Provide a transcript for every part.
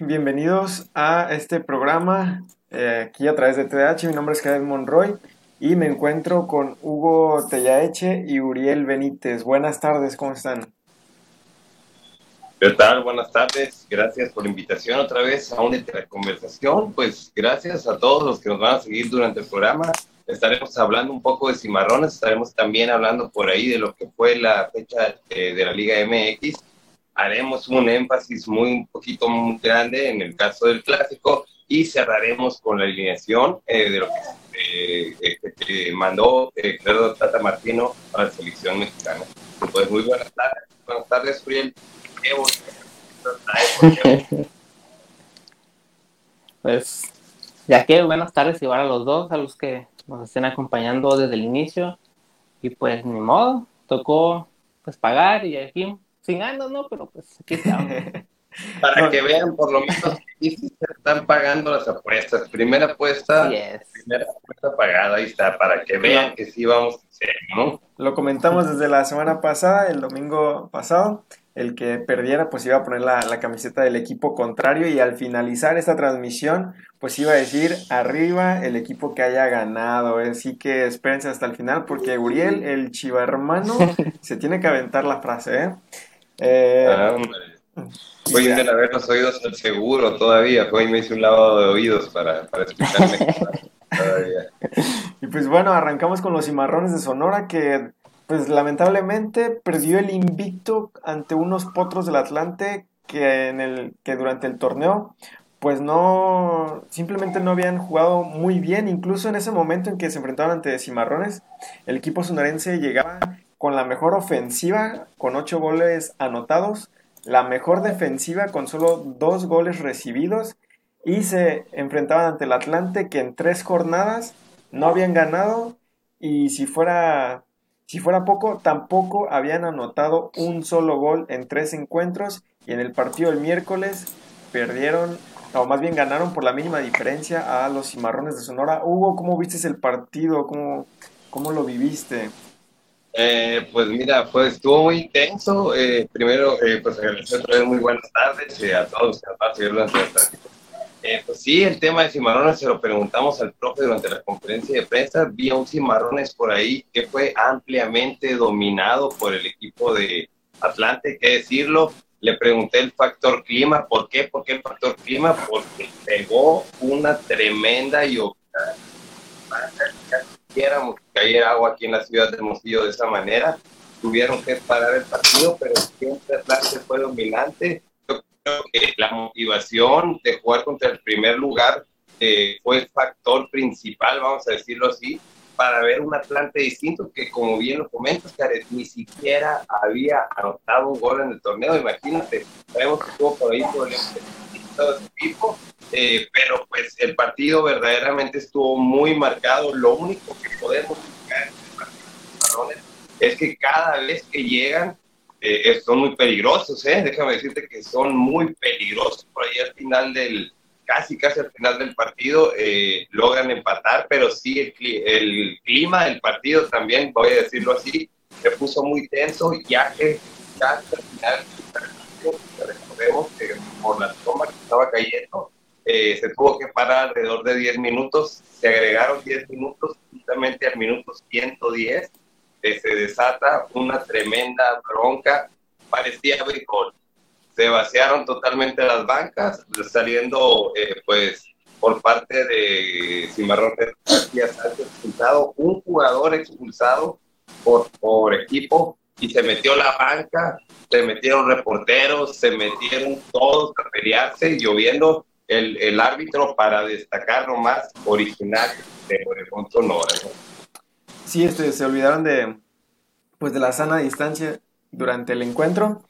Bienvenidos a este programa eh, aquí a través de TDH. Mi nombre es Jared Monroy y me encuentro con Hugo Tellaeche y Uriel Benítez. Buenas tardes, ¿cómo están? ¿Qué tal? Buenas tardes. Gracias por la invitación otra vez a una conversación. Pues gracias a todos los que nos van a seguir durante el programa. Estaremos hablando un poco de cimarrones, estaremos también hablando por ahí de lo que fue la fecha eh, de la Liga MX haremos un énfasis muy un poquito muy grande en el caso del clásico y cerraremos con la alineación eh, de lo que eh, eh, mandó eh, Tata Martino a la selección mexicana. Pues muy buenas tardes, buenas tardes, Uriel. pues ya que buenas tardes igual a los dos, a los que nos estén acompañando desde el inicio. Y pues ni modo, tocó pues pagar y aquí sin ganas, ¿no? Pero pues aquí estamos. Para que vean por lo menos que sí se están pagando las apuestas. Primera apuesta, primera apuesta pagada, ahí está, para que vean que sí vamos a hacer, ¿no? Lo comentamos desde la semana pasada, el domingo pasado. El que perdiera, pues iba a poner la, la camiseta del equipo contrario y al finalizar esta transmisión, pues iba a decir arriba el equipo que haya ganado. Así que espérense hasta el final porque Uriel, el chiva hermano, se tiene que aventar la frase, ¿eh? Eh, ah, Voy a haber los oídos al seguro todavía. Hoy me hice un lavado de oídos para, para explicarme todavía. Y pues bueno, arrancamos con los cimarrones de Sonora que pues lamentablemente perdió el invicto ante unos potros del Atlante que en el que durante el torneo pues no simplemente no habían jugado muy bien, incluso en ese momento en que se enfrentaban ante Cimarrones, el equipo sonorense llegaba con la mejor ofensiva, con ocho goles anotados, la mejor defensiva con solo dos goles recibidos y se enfrentaban ante el Atlante que en tres jornadas no habían ganado y si fuera, si fuera poco, tampoco habían anotado un solo gol en tres encuentros y en el partido del miércoles perdieron o más bien ganaron por la mínima diferencia a los cimarrones de Sonora. Hugo, ¿cómo viste el partido? ¿Cómo, cómo lo viviste? Eh, pues mira, pues estuvo muy intenso. Eh, primero, eh, pues agradecer otra vez muy buenas tardes a todos los que a durante la Pues sí, el tema de cimarrones se lo preguntamos al profe durante la conferencia de prensa. Vi un cimarrones por ahí que fue ampliamente dominado por el equipo de Atlante, que decirlo. Le pregunté el factor clima. ¿Por qué? ¿Por qué el factor clima? Porque pegó una tremenda y quisiéramos que cayera agua aquí en la ciudad de Hermosillo de esa manera. Tuvieron que parar el partido, pero siempre Atlante fue dominante. Yo creo que la motivación de jugar contra el primer lugar eh, fue el factor principal, vamos a decirlo así, para ver un Atlante distinto que, como bien lo comentas, ni siquiera había anotado un gol en el torneo. Imagínate, sabemos que estuvo por ahí por el equipo eh, pero pues el partido verdaderamente estuvo muy marcado. Lo único que podemos buscar el es que cada vez que llegan eh, son muy peligrosos, ¿eh? déjame decirte que son muy peligrosos. Por ahí al final del, casi casi al final del partido eh, logran empatar, pero sí el, el, clima del partido también, voy a decirlo así, se puso muy tenso, ya que casi al final recordemos que por la toma que estaba cayendo, eh, se tuvo que parar alrededor de 10 minutos, se agregaron 10 minutos, justamente al minuto 110 eh, se desata una tremenda bronca, parecía béisbol. Se vaciaron totalmente las bancas, saliendo eh, pues por parte de Cimarrón García Sánchez expulsado, un jugador expulsado por, por equipo y se metió la banca, se metieron reporteros, se metieron todos a pelearse, lloviendo el, el árbitro para destacar lo más original de Obregón Sonora. Sí, este, se olvidaron de, pues, de la sana distancia durante el encuentro.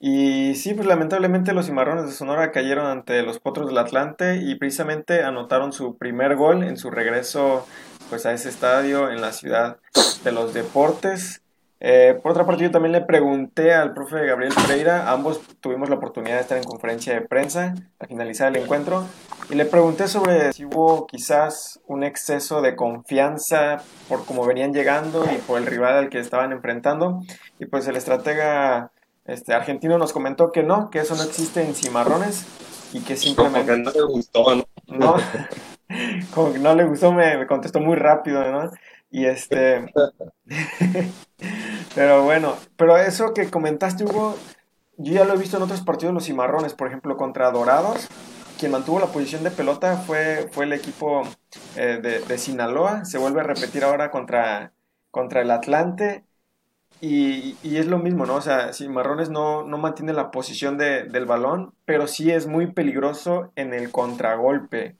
Y sí, pues lamentablemente los cimarrones de Sonora cayeron ante los potros del Atlante y precisamente anotaron su primer gol en su regreso pues a ese estadio en la ciudad de los deportes. Eh, por otra parte, yo también le pregunté al profe Gabriel Pereira, ambos tuvimos la oportunidad de estar en conferencia de prensa al finalizar el encuentro, y le pregunté sobre si hubo quizás un exceso de confianza por cómo venían llegando y por el rival al que estaban enfrentando, y pues el estratega este, argentino nos comentó que no, que eso no existe en Cimarrones, y que simplemente... Como que no le gustó, ¿no? No, como que no le gustó, me, me contestó muy rápido, ¿no? Y este... pero bueno, pero eso que comentaste, Hugo, yo ya lo he visto en otros partidos los cimarrones, por ejemplo, contra Dorados. Quien mantuvo la posición de pelota fue, fue el equipo eh, de, de, Sinaloa. Se vuelve a repetir ahora contra, contra el Atlante. Y, y, es lo mismo, ¿no? O sea, Cimarrones no, no mantiene la posición de, del balón, pero sí es muy peligroso en el contragolpe.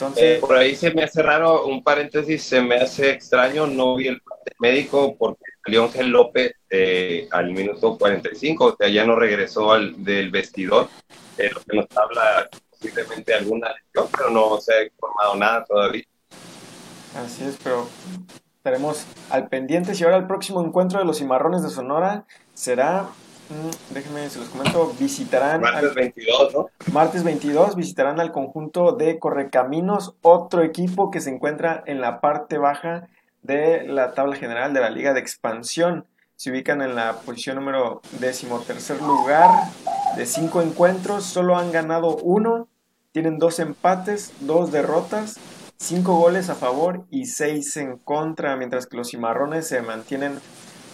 Entonces, eh, por ahí se me hace raro, un paréntesis, se me hace extraño, no vi el médico porque salió Ángel López eh, al minuto 45, o sea, ya no regresó al, del vestidor, eh, lo que nos habla posiblemente alguna lesión, pero no se ha informado nada todavía. Así es, pero estaremos al pendiente. Y ahora el próximo encuentro de los cimarrones de Sonora será déjenme, se los comento, visitarán... Martes al, 22, ¿no? Martes 22 visitarán al conjunto de Correcaminos, otro equipo que se encuentra en la parte baja de la tabla general de la Liga de Expansión. Se ubican en la posición número décimo tercer lugar de cinco encuentros, solo han ganado uno, tienen dos empates, dos derrotas, cinco goles a favor y seis en contra, mientras que los cimarrones se mantienen,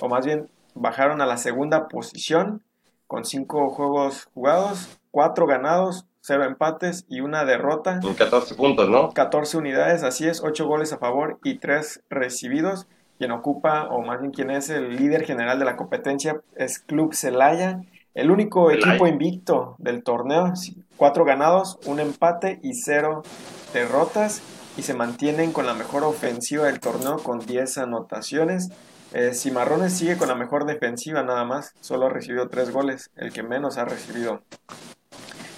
o más bien bajaron a la segunda posición con cinco juegos jugados, cuatro ganados, cero empates y una derrota. Con 14 puntos, ¿no? 14 unidades, así es, ocho goles a favor y tres recibidos. Quien ocupa, o más bien quien es el líder general de la competencia, es Club Celaya, el único Celaya. equipo invicto del torneo, cuatro ganados, un empate y cero derrotas, y se mantienen con la mejor ofensiva del torneo con 10 anotaciones. Eh, Cimarrones sigue con la mejor defensiva nada más, solo ha recibido tres goles, el que menos ha recibido.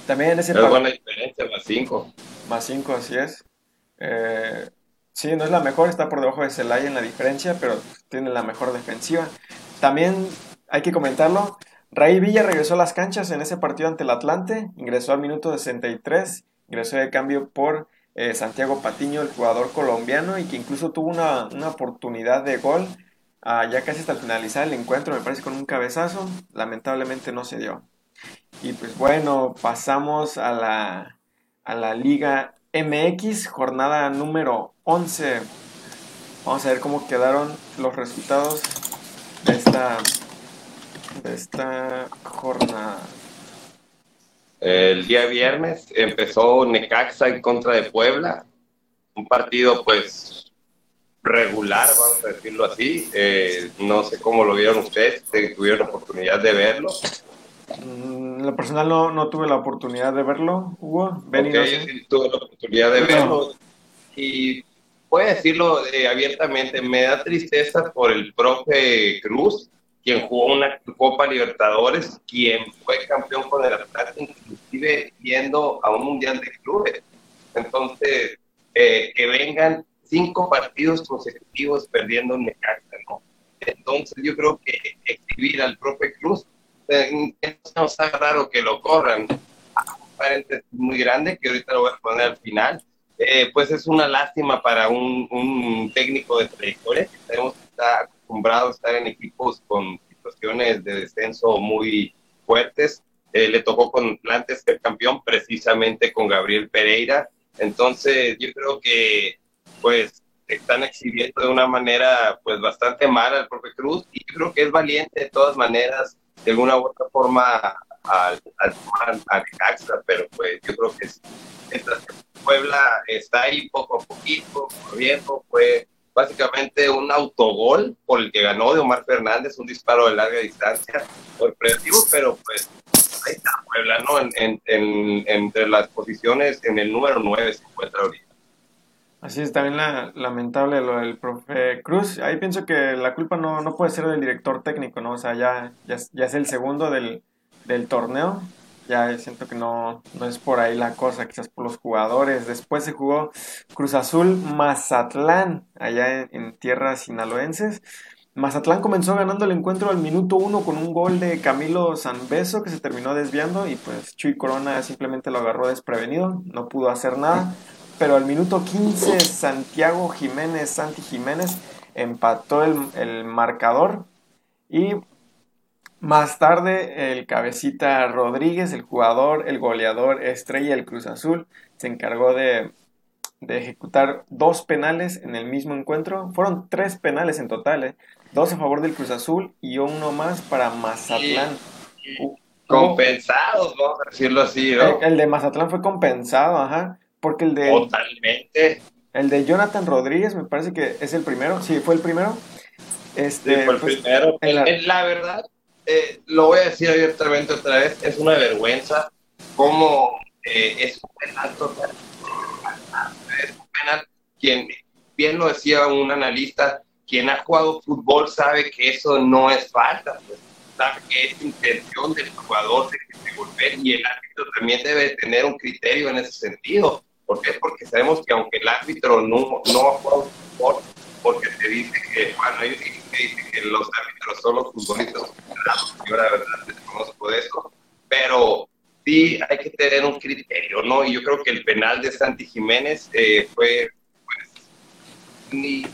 También en ese Es buena diferencia, más 5. Más 5, así es. Eh, sí, no es la mejor, está por debajo de Celaya en la diferencia, pero tiene la mejor defensiva. También hay que comentarlo, Ray Villa regresó a las canchas en ese partido ante el Atlante, ingresó al minuto 63, ingresó de cambio por eh, Santiago Patiño, el jugador colombiano, y que incluso tuvo una, una oportunidad de gol Ah, ya casi hasta finalizar el encuentro, me parece con un cabezazo, lamentablemente no se dio. Y pues bueno, pasamos a la, a la Liga MX, jornada número 11. Vamos a ver cómo quedaron los resultados de esta, de esta jornada. El día viernes empezó Necaxa en contra de Puebla, un partido pues regular, vamos a decirlo así. Eh, no sé cómo lo vieron ustedes, si tuvieron la oportunidad de verlo. En lo personal no, no tuve la oportunidad de verlo, Hugo. Okay, no sé. sí tuve la oportunidad de verlo. Y voy a decirlo eh, abiertamente, me da tristeza por el profe Cruz, quien jugó una Copa Libertadores, quien fue campeón con el Atlante, inclusive yendo a un Mundial de Clubes. Entonces, eh, que vengan cinco partidos consecutivos perdiendo en Necaxa, ¿no? Entonces yo creo que exhibir al profe Cruz, eh, no está raro que lo corran, paréntesis muy grande que ahorita lo voy a poner al final, eh, pues es una lástima para un, un técnico de trayectoria que tenemos que estar acostumbrado a estar en equipos con situaciones de descenso muy fuertes. Eh, le tocó con Plantes ser campeón precisamente con Gabriel Pereira. Entonces yo creo que pues están exhibiendo de una manera pues bastante mala al profe Cruz y yo creo que es valiente de todas maneras de alguna u otra forma al, al, al Caxa, pero pues yo creo que esta Puebla está ahí poco a poquito, corriendo, fue básicamente un autogol por el que ganó de Omar Fernández, un disparo de larga distancia, sorpresivo, pero pues ahí está Puebla, ¿no? En, entre las posiciones, en el número 9 se encuentra ahorita. Así es, también la, lamentable lo del profe Cruz. Ahí pienso que la culpa no, no puede ser del director técnico, ¿no? O sea, ya, ya, ya es el segundo del, del torneo. Ya siento que no, no es por ahí la cosa, quizás por los jugadores. Después se jugó Cruz Azul Mazatlán, allá en, en tierras sinaloenses. Mazatlán comenzó ganando el encuentro al minuto uno con un gol de Camilo Sanbeso que se terminó desviando y pues Chuy Corona simplemente lo agarró desprevenido, no pudo hacer nada pero al minuto 15 Santiago Jiménez, Santi Jiménez, empató el, el marcador y Más tarde, el cabecita Rodríguez, el jugador, el goleador estrella del Cruz Azul, se encargó de, ejecutar dos penales en el mismo encuentro. Fueron tres penales en total, ¿eh? dos a favor del Cruz Azul y uno más para Mazatlán. Compensados, vamos a decirlo así, ¿no? El, de Mazatlán fue compensado, ajá, porque el de... Totalmente. El de Jonathan Rodríguez me parece que es el primero, sí, fue el primero. Este, sí, fue el pues, primero. la verdad, eh, lo voy a decir abiertamente otra vez, es una vergüenza cómo eh, es un penal total. Es un penal, quien bien lo decía un analista, quien ha jugado fútbol sabe que eso no es falta, pues, sabe que es intención del jugador de que se golpee y el árbitro también debe tener un criterio en ese sentido. ¿Por qué? Porque sabemos que aunque el árbitro no, no jugado fútbol, porque se dice que, bueno, ellos dicen que los árbitros son los futbolistas, yo la verdad desconozco de eso, pero sí hay que tener un criterio, ¿no? Y yo creo que el penal de Santi Jiménez eh, fue, pues, ni,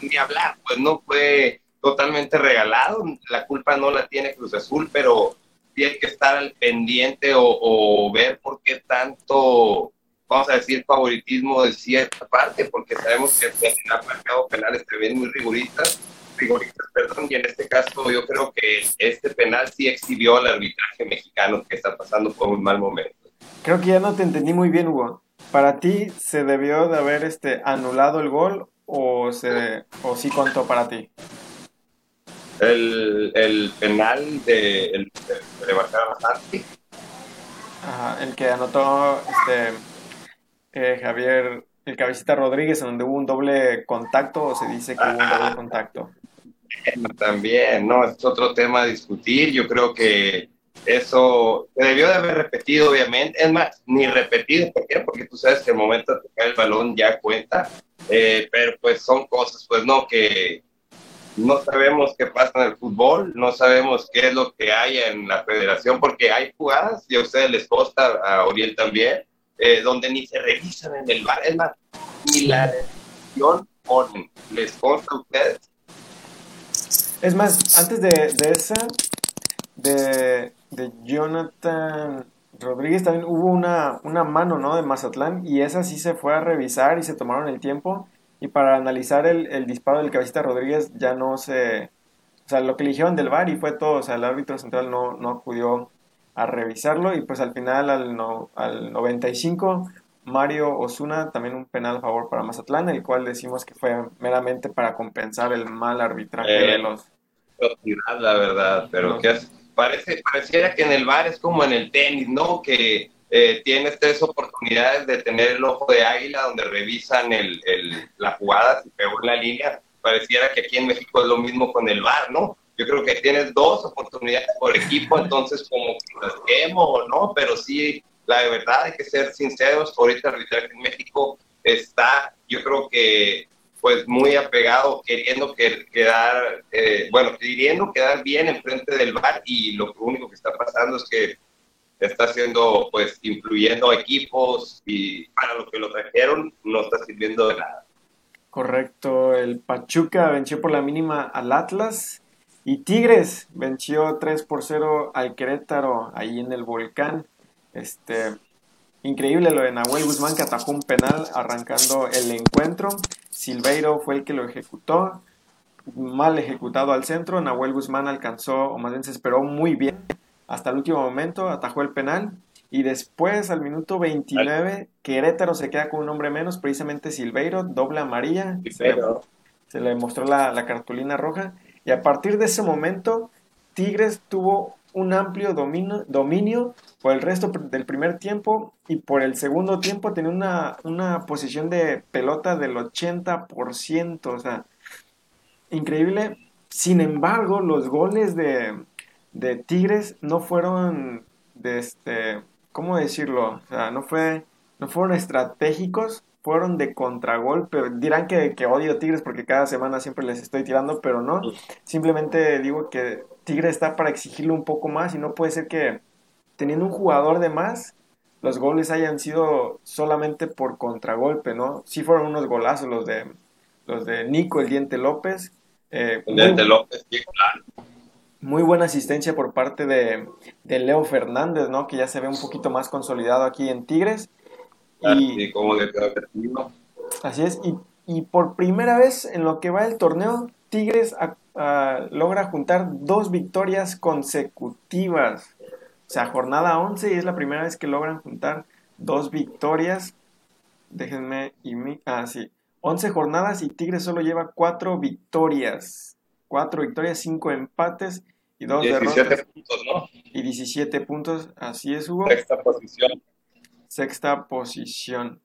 ni hablar, pues no fue totalmente regalado, la culpa no la tiene Cruz Azul, pero hay que estar al pendiente o ver por qué tanto vamos a decir, favoritismo de cierta parte, porque sabemos que se han marcado penales también muy riguristas, riguristas, perdón, y en este caso yo creo que este penal sí exhibió al arbitraje mexicano que está pasando por un mal momento. Creo que ya no te entendí muy bien, Hugo. ¿Para ti se debió de haber este, anulado el gol o, se, o sí contó para ti? El, el penal de, el, de, de Ajá, el que anotó este, eh, Javier, el cabecita Rodríguez, en donde hubo un doble contacto o se dice que hubo un doble contacto. También, ¿no? Es otro tema a discutir. Yo creo que eso se debió de haber repetido, obviamente. Es más, ni repetido. ¿Por qué? Porque tú sabes que el momento de tocar el balón ya cuenta. Eh, pero pues son cosas, pues no, que no sabemos qué pasa en el fútbol, no sabemos qué es lo que hay en la federación, porque hay jugadas y a ustedes les costa, a Oriel también, eh, donde ni se revisan en el bar, es más, ni la decisión. ¿Les consta a ustedes? Es más, antes de, de esa, de, de, Jonathan Rodríguez, también hubo una, una mano, ¿no? De Mazatlán, y esa sí se fue a revisar y se tomaron el tiempo. Y para analizar el, el disparo del cabecita Rodríguez ya no se... O sea, lo que eligieron del VAR y fue todo. O sea, el árbitro central no, no acudió a revisarlo y pues al final al, no, al 95 Mario Osuna también un penal a favor para Mazatlán, el cual decimos que fue meramente para compensar el mal arbitraje de eh, los... La verdad, pero que parece, pareciera que en el bar es como en el tenis, ¿no? Que eh, tienes tres oportunidades de tener el ojo de águila donde revisan el, el, la jugada, si pegó en la línea. Pareciera que aquí en México es lo mismo con el bar, ¿no? Yo creo que tienes dos oportunidades por equipo, entonces como que las quemo o no, pero sí, la verdad hay que ser sinceros, ahorita el arbitraje en México está, yo creo que pues muy apegado, queriendo quedar, eh, bueno, queriendo quedar bien enfrente del bar y lo único que está pasando es que está haciendo, pues, influyendo a equipos y para lo que lo trajeron no está sirviendo de nada. Correcto, el Pachuca venció por la mínima al Atlas y Tigres venció 3 por 0 al Querétaro ahí en el volcán. Este, increíble lo de Nahuel Guzmán que atajó un penal arrancando el encuentro. Silveiro fue el que lo ejecutó. Mal ejecutado al centro. Nahuel Guzmán alcanzó, o más bien se esperó muy bien hasta el último momento. Atajó el penal. Y después, al minuto 29, Querétaro se queda con un hombre menos, precisamente Silveiro, doble amarilla. Se le, mostró la, la cartulina roja. Y a partir de ese momento, Tigres tuvo un amplio dominio, por el resto del primer tiempo y por el segundo tiempo tenía una, una posición de pelota del 80%, o sea, increíble. Sin embargo, los goles de, de Tigres no fueron de este, ¿cómo decirlo? O sea, no fue, no fueron estratégicos, fueron de contragolpe. Dirán que, que odio Tigres porque cada semana siempre les estoy tirando, pero no. Simplemente digo que Tigres está para exigirle un poco más y no puede ser que teniendo un jugador de más, los goles hayan sido solamente por contragolpe, ¿no? Sí fueron unos golazos los de los de Nico, el Diente López. Eh, el Diente López, sí, claro. Muy buena asistencia por parte de, Leo Fernández, ¿no? Que ya se ve un poquito más consolidado aquí en Tigres. Y, como de Así es, y, y, por primera vez en lo que va el torneo, Tigres logra juntar dos victorias consecutivas. O sea, jornada 11 y es la primera vez que logran juntar dos victorias. Déjenme y mi... Ah, sí. 11 jornadas y Tigres solo lleva cuatro victorias. Cuatro victorias, cinco empates y dos 17 puntos, ¿no? Y 17 puntos, así es, Hugo. Sexta posición. Sexta posición.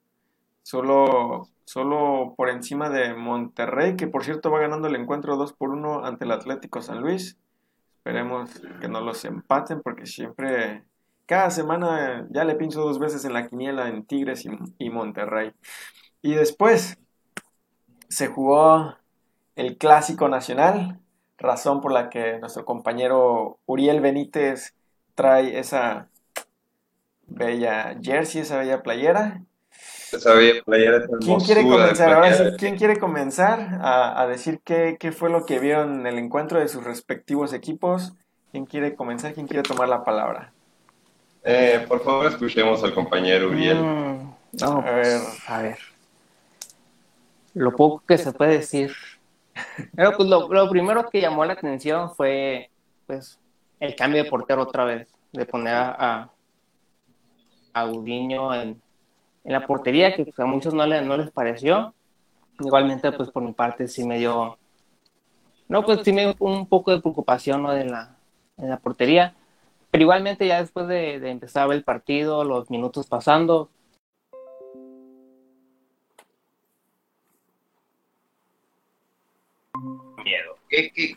Solo, solo por encima de Monterrey, que por cierto va ganando el encuentro 2 por 1 ante el Atlético San Luis. Esperemos que no los empaten porque siempre, cada semana ya le pincho dos veces en la quiniela en Tigres y, y Monterrey. Y después se jugó el Clásico Nacional, razón por la que nuestro compañero Uriel Benítez trae esa bella jersey, esa bella playera. Esa bella playera ¿Quién quiere comenzar? ¿quién quiere comenzar a, decir qué, qué, fue lo que vieron en el encuentro de sus respectivos equipos? ¿Quién quiere comenzar? ¿Quién quiere tomar la palabra? Eh, por favor, escuchemos al compañero Uriel. Mm, a ver. Pues, a ver. Lo poco que se puede decir pero pues lo, primero que llamó la atención fue pues el cambio de portero otra vez, de poner a, a Udiño en, la portería, que pues, a muchos no, no les pareció. Igualmente, pues por mi parte sí me dio, no, pues sí me dio un poco de preocupación ¿no? de la, en la portería. Pero igualmente ya después de, de empezar el partido, los minutos pasando,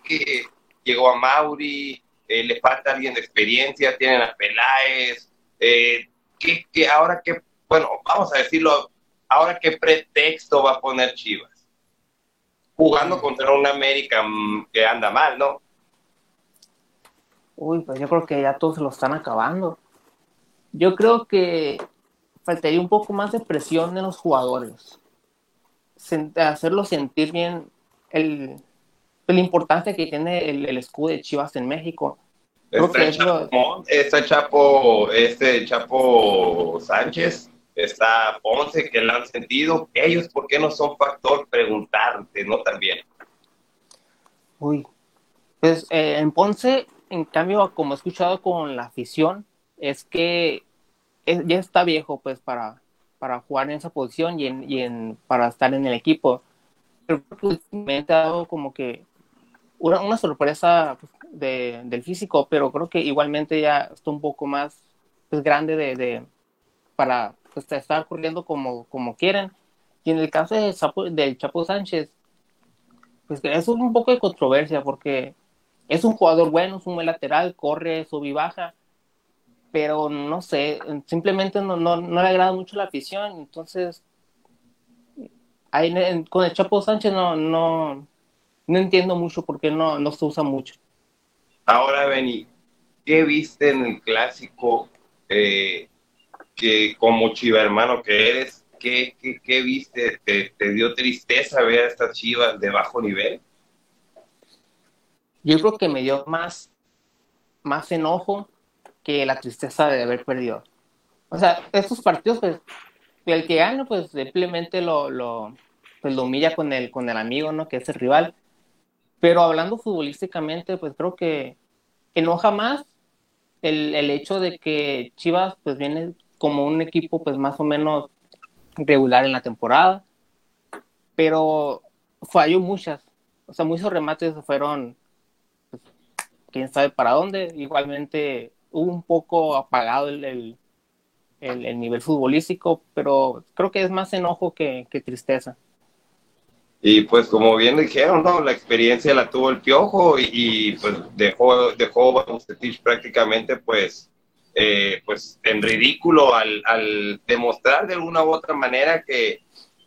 que, llegó a Mauri, eh, le falta alguien de experiencia, tienen a Peláez, eh, que, ahora que, bueno, vamos a decirlo, ahora qué pretexto va a poner Chivas. Jugando contra un América mm, que anda mal, ¿no? Uy, pues yo creo que ya todos se lo están acabando. Yo creo que faltaría un poco más de presión en los jugadores. hacerlo sentir bien el, la importancia que tiene el, escudo de Chivas en México. Está, Chapo, este Chapo Sánchez, está Ponce, que la han sentido. Ellos, ¿por qué no son factor? Preguntarte, ¿no? También. Uy, pues eh, en Ponce, en cambio, como he escuchado con la afición, es que ya está viejo, pues, para, para jugar en esa posición y, en, y en, para estar en el equipo. Pero me ha dado como que una, una sorpresa pues, de, del físico, pero creo que igualmente ya está un poco más pues, grande de, de para pues, estar corriendo como, como quieren. Y en el caso de del Chapo Sánchez, pues es un poco de controversia porque es un jugador bueno, es un buen lateral, corre, sube y baja, pero no sé, simplemente no, no, no le agrada mucho la afición, entonces ahí, con el Chapo Sánchez no, no, no entiendo mucho por qué no, no se usa mucho. Ahora, Beni, ¿qué viste en el clásico eh, que como chiva hermano que eres, qué, qué, viste? ¿Te, dio tristeza ver a estas chivas de bajo nivel? Yo creo que me dio más, más enojo que la tristeza de haber perdido. O sea, estos partidos, pues, el que gana, pues simplemente lo, lo, pues, lo humilla con el, con el amigo, ¿no? Que es el rival. Pero hablando futbolísticamente, pues creo que enoja más el, el, hecho de que Chivas pues viene como un equipo pues más o menos regular en la temporada, pero falló muchas, o sea, muchos remates fueron, pues, quién sabe para dónde, igualmente hubo un poco apagado el, el, el, nivel futbolístico, pero creo que es más enojo que, que tristeza. Y pues como bien dijeron, ¿no? La experiencia la tuvo el Piojo y, pues dejó, dejó a prácticamente pues, eh, pues en ridículo al, al, demostrar de alguna u otra manera que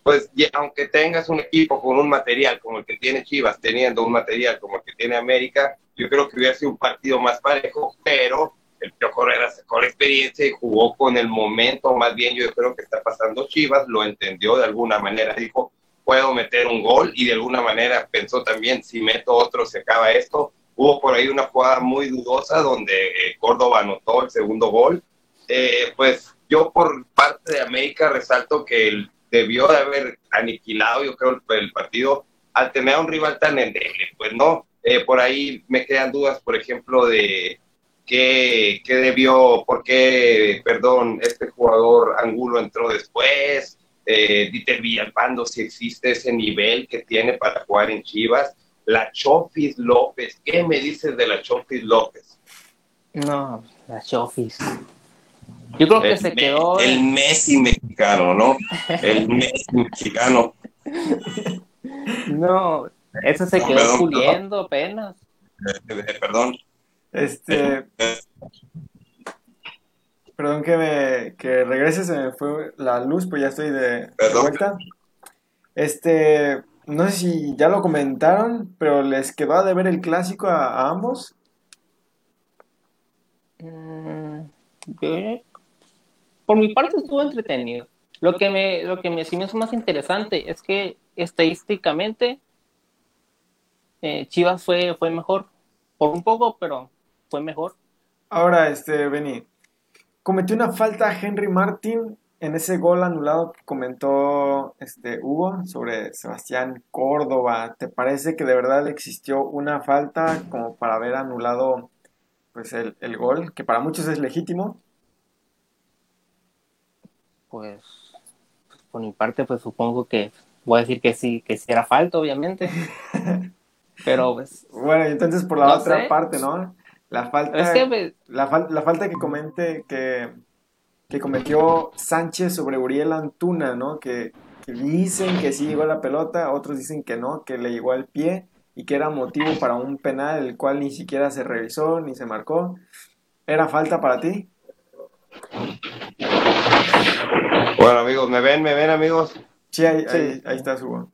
pues aunque tengas un equipo con un material como el que tiene Chivas, teniendo un material como el que tiene América, yo creo que hubiera sido un partido más parejo, pero el Piojo Herrera sacó la experiencia y jugó con el momento, más bien yo creo que está pasando Chivas, lo entendió de alguna manera, dijo, puedo meter un gol y de alguna manera pensó también, si meto otro se acaba esto, hubo por ahí una jugada muy dudosa donde eh, Córdoba anotó el segundo gol. Eh, pues yo por parte de América resalto que él debió de haber aniquilado, yo creo, el, partido al tener a un rival tan endeble. Pues no, eh, por ahí me quedan dudas, por ejemplo, de qué, qué debió, por qué, perdón, este jugador Angulo entró después, eh, Dieter Villalpando, si existe ese nivel que tiene para jugar en Chivas. La Chofis López, ¿qué me dices de la Chofis López? No, la Chofis. Yo creo que se quedó. El Messi mexicano, ¿no? El Messi mexicano. No, eso se quedó puliendo apenas. Eh, eh, perdón. Este. Perdón que me que regrese, se me fue la luz, pues ya estoy de, vuelta. Este, no sé si ya lo comentaron, pero les quedó de ver el clásico a, ambos. Mm, por mi parte estuvo entretenido. Lo que me, lo que me, sí me hizo más interesante es que estadísticamente eh, Chivas fue, fue mejor. Por un poco, pero fue mejor. Ahora, este, Beni, cometió una falta Henry Martin en ese gol anulado que comentó este Hugo sobre Sebastián Córdoba. ¿Te parece que de verdad existió una falta como para haber anulado pues el, el gol, que para muchos es legítimo? Pues, pues, por mi parte, pues supongo que voy a decir que sí, que sí era falta, obviamente. Pero pues. Bueno, entonces por la otra parte, ¿no? La falta, pues, la, falta que comente que, que cometió Sánchez sobre Uriel Antuna, ¿no? Que, dicen que sí llegó a la pelota, otros dicen que no, que le llegó al pie y que era motivo para un penal, el cual ni siquiera se revisó ni se marcó. ¿Era falta para ti? Bueno, amigos, ¿me ven? ¿Me ven, amigos? Sí, ahí, ahí, está su.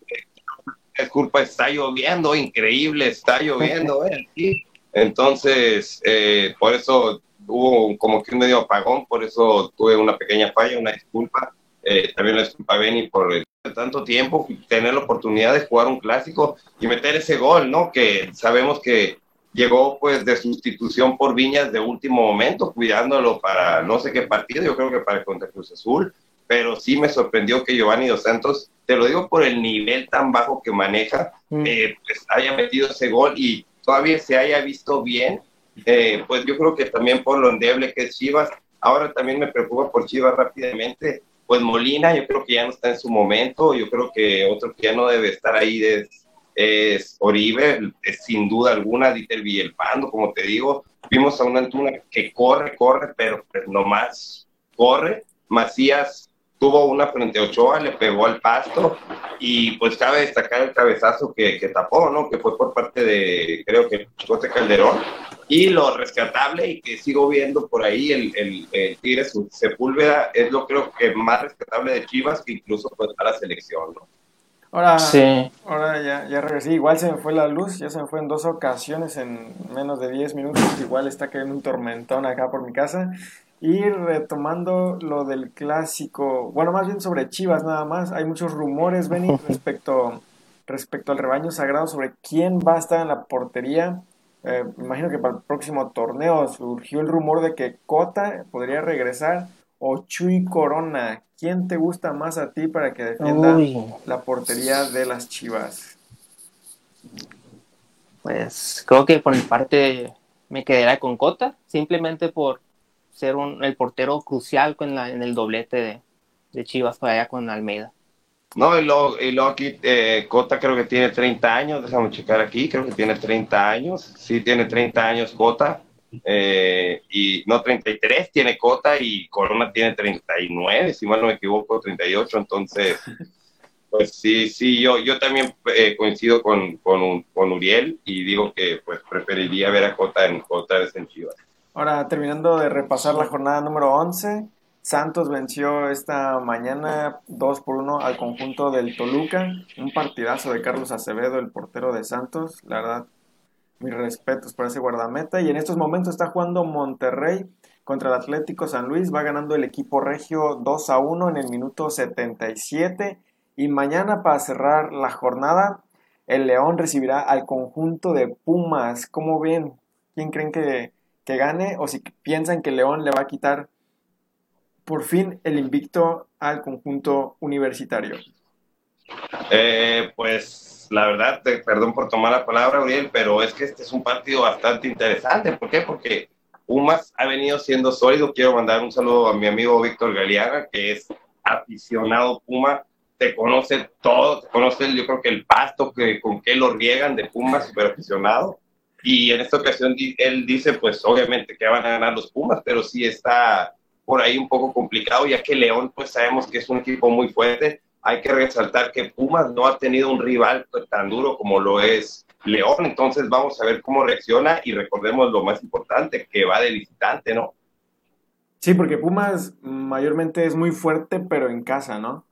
Disculpa, está lloviendo, increíble, está lloviendo, ¿eh? Entonces, eh, por eso hubo como que un medio apagón, por eso tuve una pequeña falla, una disculpa. Eh, también la disculpa a Benny por el, tanto tiempo, tener la oportunidad de jugar un clásico y meter ese gol, ¿no? Que sabemos que llegó pues de sustitución por Viñas de último momento, cuidándolo para no sé qué partido, yo creo que para el contra Cruz Azul, pero sí me sorprendió que Giovanni Dos Santos, te lo digo por el nivel tan bajo que maneja, mm. eh, pues haya metido ese gol y todavía se haya visto bien, eh, pues yo creo que también por lo endeble que es Chivas, ahora también me preocupa por Chivas rápidamente, pues Molina yo creo que ya no está en su momento, yo creo que otro que ya no debe estar ahí es, es Oribe, es sin duda alguna, Dieter Villalpando, como te digo, vimos a una Antuna que corre, corre, pero pues nomás corre, Macías tuvo una frente a Ochoa, le pegó al pasto y pues cabe destacar el cabezazo que, que tapó, ¿no? Que fue por parte de, creo que Chicote Calderón. Y lo rescatable y que sigo viendo por ahí, el, el, el Tigre Sepúlveda, es lo creo que más rescatable de Chivas que incluso pues a la selección, ¿no? Ahora, sí. ahora ya, ya regresé. Igual se me fue la luz, ya se me fue en dos ocasiones en menos de 10 minutos. Igual está cayendo un tormentón acá por mi casa. Y retomando lo del clásico, bueno, más bien sobre Chivas nada más, hay muchos rumores, Benny, respecto, respecto al rebaño sagrado sobre quién va a estar en la portería. Eh, imagino que para el próximo torneo surgió el rumor de que Cota podría regresar o Chuy Corona. ¿Quién te gusta más a ti para que defienda la portería de las Chivas? Pues creo que por mi parte me quedaría con Cota, simplemente por ser un, el portero crucial con la, en el doblete de, Chivas para allá con Almeida. No, y luego, y aquí eh, Cota creo que tiene 30 años, déjame checar aquí, creo que tiene 30 años, sí tiene 30 años Cota, eh, y no 33 tiene Cota y Corona tiene 39, si mal no me equivoco, 38, entonces, pues sí, sí, yo, yo también eh, coincido con, con, con, Uriel y digo que pues preferiría ver a Cota en Cota en Chivas. Ahora, terminando de repasar la jornada número 11, Santos venció esta mañana 2 por 1 al conjunto del Toluca. Un partidazo de Carlos Acevedo, el portero de Santos. La verdad, mis respetos para ese guardameta. Y en estos momentos está jugando Monterrey contra el Atlético San Luis. Va ganando el equipo regio 2 a 1 en el minuto 77. Y mañana, para cerrar la jornada, el León recibirá al conjunto de Pumas. ¿Cómo ven? ¿Quién creen que, que gane? O si piensan que León le va a quitar por fin el invicto al conjunto universitario. Eh, pues la verdad, perdón por tomar la palabra, Uriel, pero es que este es un partido bastante interesante. ¿Por qué? Porque Pumas ha venido siendo sólido. Quiero mandar un saludo a mi amigo Víctor Galeaga, que es aficionado Puma, te conoce todo, te conoce yo creo que el pasto que, con que lo riegan de Pumas, súper aficionado. Y en esta ocasión él dice, pues obviamente que van a ganar los Pumas, pero sí está por ahí un poco complicado, ya que León, pues sabemos que es un equipo muy fuerte. Hay que resaltar que Pumas no ha tenido un rival tan duro como lo es León, entonces vamos a ver cómo reacciona y recordemos lo más importante, que va de visitante, ¿no? Sí, porque Pumas mayormente es muy fuerte, pero en casa, ¿no?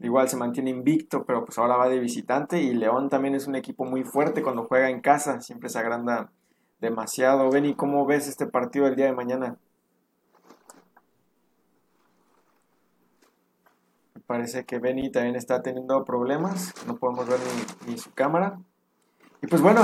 Igual se mantiene invicto, pero pues ahora va de visitante y León también es un equipo muy fuerte cuando juega en casa, siempre se agranda demasiado. Benny, ¿cómo ves este partido el día de mañana? Me parece que Benny también está teniendo problemas, no podemos ver ni, su cámara. Y pues bueno,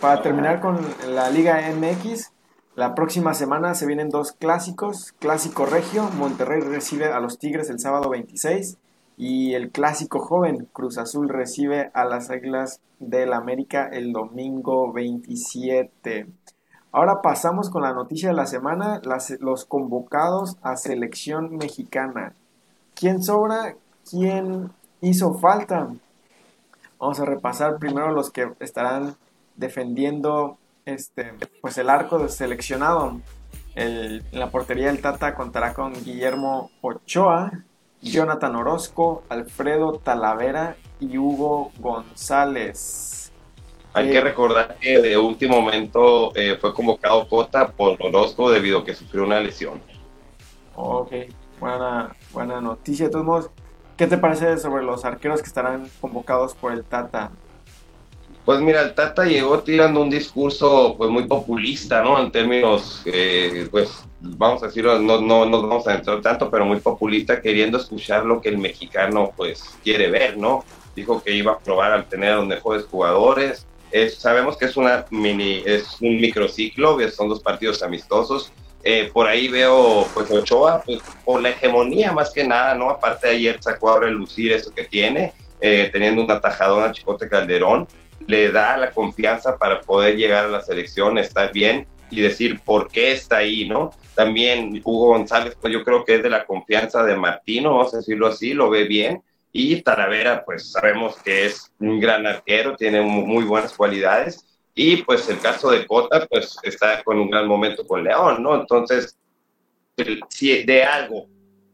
para terminar con la Liga MX, la próxima semana se vienen dos clásicos. Clásico Regio, Monterrey recibe a los Tigres el sábado 26 y el Clásico Joven, Cruz Azul recibe a las Águilas del América el domingo 27. Ahora pasamos con la noticia de la semana, los convocados a selección mexicana. ¿Quién sobra? ¿Quién hizo falta? Vamos a repasar primero los que estarán defendiendo este, pues el arco seleccionado. en la portería del Tata contará con Guillermo Ochoa, Jonathan Orozco, Alfredo Talavera y Hugo González. Hay que eh, recordar que de último momento eh, fue convocado Cota por Orozco debido a que sufrió una lesión. Ok, buena, buena noticia. De todos modos, ¿qué te parece sobre los arqueros que estarán convocados por el Tata? Pues mira, el Tata llegó tirando un discurso pues muy populista, ¿no? En términos, eh, pues vamos a decirlo, no, no nos vamos a entrar tanto, pero muy populista, queriendo escuchar lo que el mexicano pues quiere ver, ¿no? Dijo que iba a probar al tener a los mejores jugadores. sabemos que es una mini, es un microciclo, son dos partidos amistosos. Eh, por ahí veo pues Ochoa, pues por la hegemonía más que nada, ¿no? Aparte de ayer sacó a relucir eso que tiene, eh, teniendo un atajadón a Chicote Calderón le da la confianza para poder llegar a la selección, estar bien y decir por qué está ahí, ¿no? También Hugo González, pues yo creo que es de la confianza de Martino, vamos a decirlo así, lo ve bien. Y Talavera, pues sabemos que es un gran arquero, tiene muy buenas cualidades. Y pues el caso de Cota, pues está con un gran momento con León, ¿no? Entonces, si de algo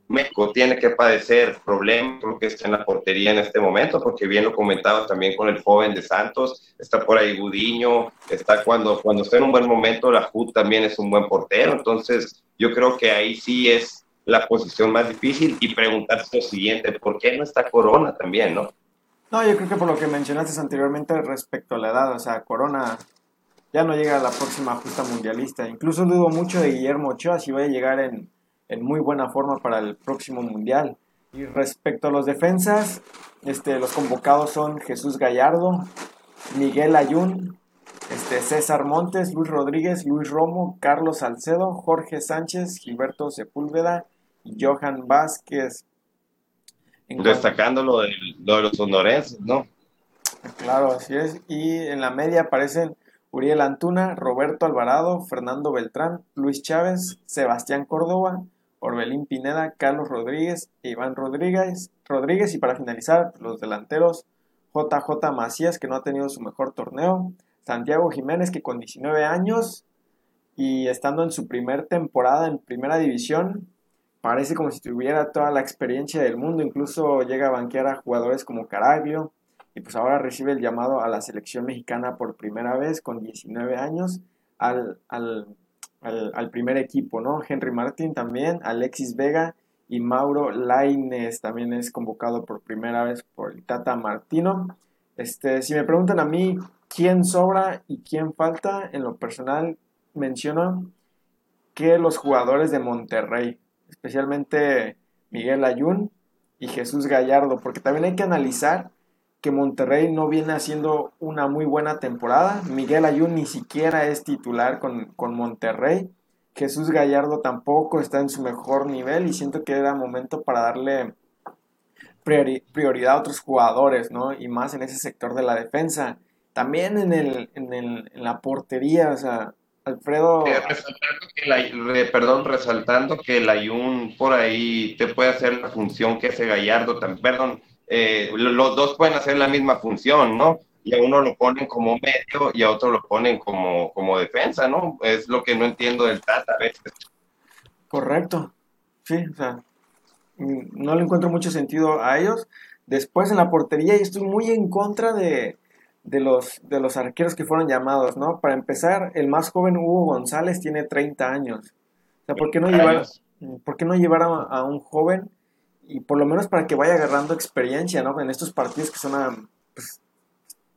México tiene que padecer problemas, creo que está en la portería en este momento, porque bien lo comentaba también con el joven de Santos, está por ahí Gudiño, está cuando, cuando está en un buen momento, la JUT también es un buen portero, entonces yo creo que ahí sí es la posición más difícil y preguntarse lo siguiente, ¿por qué no está Corona también, no? No, yo creo que por lo que mencionaste anteriormente respecto a la edad, o sea, Corona ya no llega a la próxima justa mundialista, incluso dudo mucho de Guillermo Ochoa si va a llegar en en muy buena forma para el próximo mundial. Y respecto a los defensas, este, los convocados son Jesús Gallardo, Miguel Ayun, este, César Montes, Luis Rodríguez, Luis Romo, Carlos Salcedo, Jorge Sánchez, Gilberto Sepúlveda y Johan Vázquez. Destacando lo de, lo de los sonorenses, ¿no? Claro, así es. Y en la media aparecen Uriel Antuna, Roberto Alvarado, Fernando Beltrán, Luis Chávez, Sebastián Córdoba, Orbelín Pineda, Carlos Rodríguez Iván Rodríguez, Rodríguez y para finalizar los delanteros JJ Macías que no ha tenido su mejor torneo, Santiago Jiménez que con 19 años y estando en su primer temporada en primera división parece como si tuviera toda la experiencia del mundo, incluso llega a banquear a jugadores como Caraglio y pues ahora recibe el llamado a la selección mexicana por primera vez con 19 años al, al al, primer equipo, ¿no? Henry Martin también, Alexis Vega y Mauro Laines también es convocado por primera vez por el Tata Martino. Este, si me preguntan a mí quién sobra y quién falta, en lo personal menciono que los jugadores de Monterrey, especialmente Miguel Ayun y Jesús Gallardo, porque también hay que analizar que Monterrey no viene haciendo una muy buena temporada. Miguel Ayun ni siquiera es titular con, con Monterrey. Jesús Gallardo tampoco está en su mejor nivel y siento que era momento para darle prioridad a otros jugadores, ¿no? Y más en ese sector de la defensa. También en, el, en, el, en la portería, o sea, Alfredo. Eh, resaltando que perdón, resaltando que el Ayun por ahí te puede hacer la función que ese Gallardo, perdón, eh, los dos pueden hacer la misma función, ¿no? Y a uno lo ponen como medio y a otro lo ponen como, como defensa, ¿no? Es lo que no entiendo del Tata a veces. Correcto. Sí, o sea, no le encuentro mucho sentido a ellos. Después en la portería y estoy muy en contra de, los, de los arqueros que fueron llamados, ¿no? Para empezar, el más joven Hugo González tiene 30 años. O sea, ¿por qué no llevar, ¿por qué no llevar a, un joven y por lo menos para que vaya agarrando experiencia, ¿no? En estos partidos que son a, pues,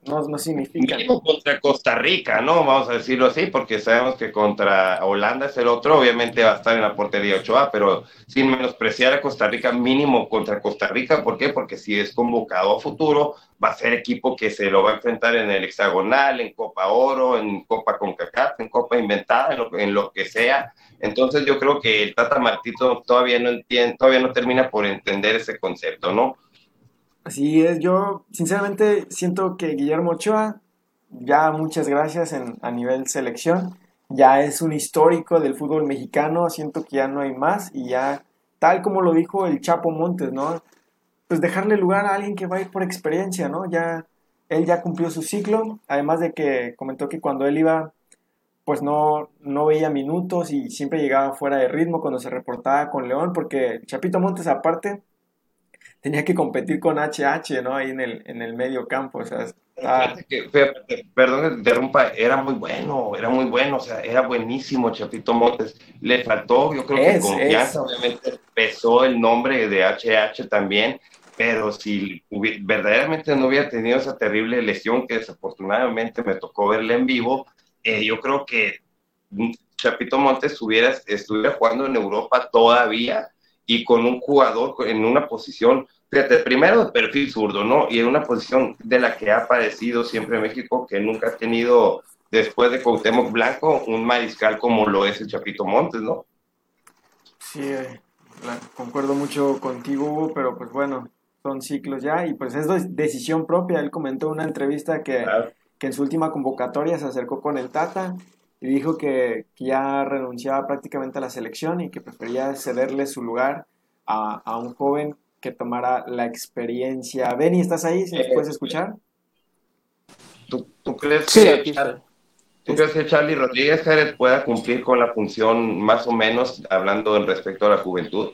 no, no significa. contra Costa Rica, ¿no? Vamos a decirlo así, porque sabemos que contra Holanda es el otro, obviamente va a estar en la portería 8A, pero sin menospreciar a Costa Rica, mínimo contra Costa Rica, ¿por qué? Porque si es convocado a futuro, va a ser equipo que se lo va a enfrentar en el hexagonal, en Copa Oro, en Copa CONCACAF, en Copa Inventada, en lo, en lo que sea. Entonces yo creo que el Tata Martito todavía no entiende, todavía no termina por entender ese concepto, ¿no? Así es, yo sinceramente siento que Guillermo Ochoa, ya muchas gracias en, a nivel selección, ya es un histórico del fútbol mexicano, siento que ya no hay más y ya, tal como lo dijo el Chapo Montes, ¿no? Pues dejarle lugar a alguien que va a ir por experiencia, ¿no? Ya, él ya cumplió su ciclo, además de que comentó que cuando él iba, pues no, no veía minutos y siempre llegaba fuera de ritmo cuando se reportaba con León, porque Chapito Montes aparte tenía que competir con HH, ¿no? Ahí en el, en el medio campo, o sea, perdón que interrumpa, era muy bueno, era muy bueno, o sea, era buenísimo Chapito Montes. Le faltó, yo creo que confianza, obviamente pesó el nombre de HH también, pero si verdaderamente no hubiera tenido esa terrible lesión que desafortunadamente me tocó verle en vivo, eh, yo creo que Chapito Montes estuviera jugando en Europa todavía y con un jugador en una posición, fíjate, primero de perfil zurdo, ¿no? Y en una posición de la que ha padecido siempre México, que nunca ha tenido, después de Cuauhtémoc Blanco, un mariscal como lo es el Chapito Montes, ¿no? Sí, eh, concuerdo mucho contigo, Hugo, pero pues bueno, son ciclos ya y pues es decisión propia. Él comentó en una entrevista que, que en su última convocatoria se acercó con el Tata y dijo que, ya renunciaba prácticamente a la selección y que prefería cederle su lugar a, un joven que tomara la experiencia. Benny, ¿estás ahí? ¿Se puedes eh, escuchar? ¿Tú, crees que, ¿tú crees que Charlie Rodríguez Jerez pueda cumplir con la función más o menos hablando en respecto a la juventud?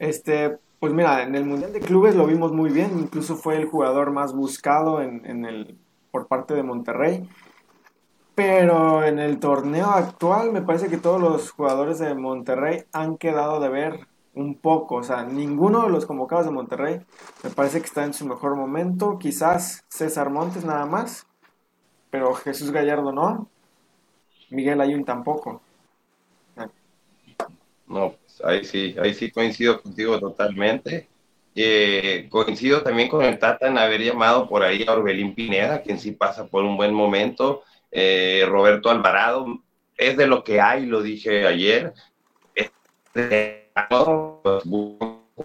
Este, pues mira, en el Mundial de Clubes lo vimos muy bien, incluso fue el jugador más buscado en, en el, por parte de Monterrey. Pero en el torneo actual me parece que todos los jugadores de Monterrey han quedado de ver un poco. O sea, ninguno de los convocados de Monterrey me parece que está en su mejor momento. Quizás César Montes nada más. Pero Jesús Gallardo no. Miguel Ayun tampoco. No, pues ahí sí, ahí sí coincido contigo totalmente. Eh, coincido también con el Tata en haber llamado por ahí a Orbelín Pineda, quien sí pasa por un buen momento. Eh, Roberto Alvarado, es de lo que hay, lo dije ayer, es de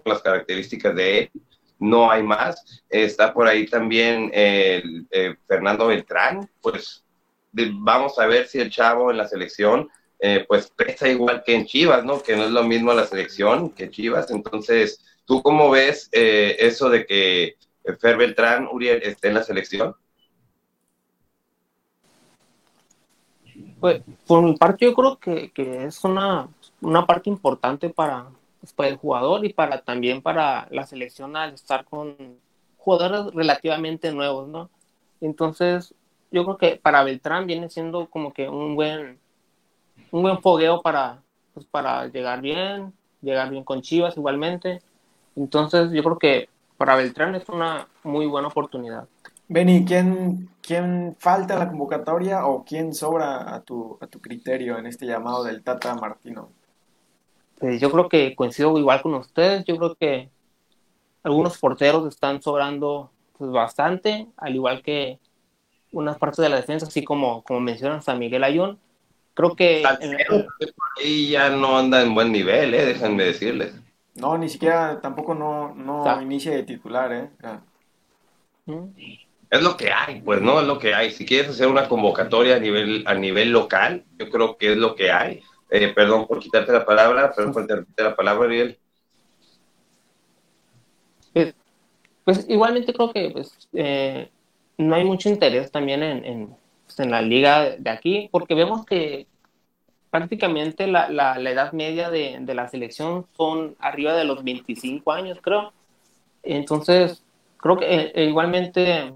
las características de él, no hay más. Está por ahí también eh, Fernando Beltrán, pues vamos a ver si el chavo en la selección eh, pues pesa igual que en Chivas, ¿no? Que no es lo mismo la selección que Chivas. Entonces, ¿tú cómo ves eso de que Fer Beltrán, Uriel, esté en la selección? Pues, por mi parte, yo creo que, que es una, una, parte importante para, pues, para, el jugador y para también para la selección al estar con jugadores relativamente nuevos, ¿no? Entonces, yo creo que para Beltrán viene siendo como que un buen, un buen fogueo para, pues, para llegar bien, llegar bien con Chivas igualmente. Entonces, yo creo que para Beltrán es una muy buena oportunidad. Benny, ¿quién, ¿quién falta en la convocatoria o quién sobra a tu, a tu criterio en este llamado del Tata Martino? Pues yo creo que coincido igual con ustedes. Yo creo que algunos porteros están sobrando pues, bastante, al igual que unas partes de la defensa, así como, como mencionas a Miguel Ayun. Creo que... ahí ya no anda en buen nivel, ¿eh? déjenme decirles. No, ni siquiera, tampoco no, no inicia de titular, ¿eh? Es lo que hay, pues, ¿no? Es lo que hay. Si quieres hacer una convocatoria a nivel, a nivel local, yo creo que es lo que hay. Eh, perdón por quitarte la palabra, perdón por quitarte la palabra, Ariel. Pues, pues, igualmente creo que pues, eh, no hay mucho interés también en, en, pues, en, la liga de aquí, porque vemos que prácticamente la, la, la edad media de, de, la selección son arriba de los 25 años, creo. Entonces, creo que eh, igualmente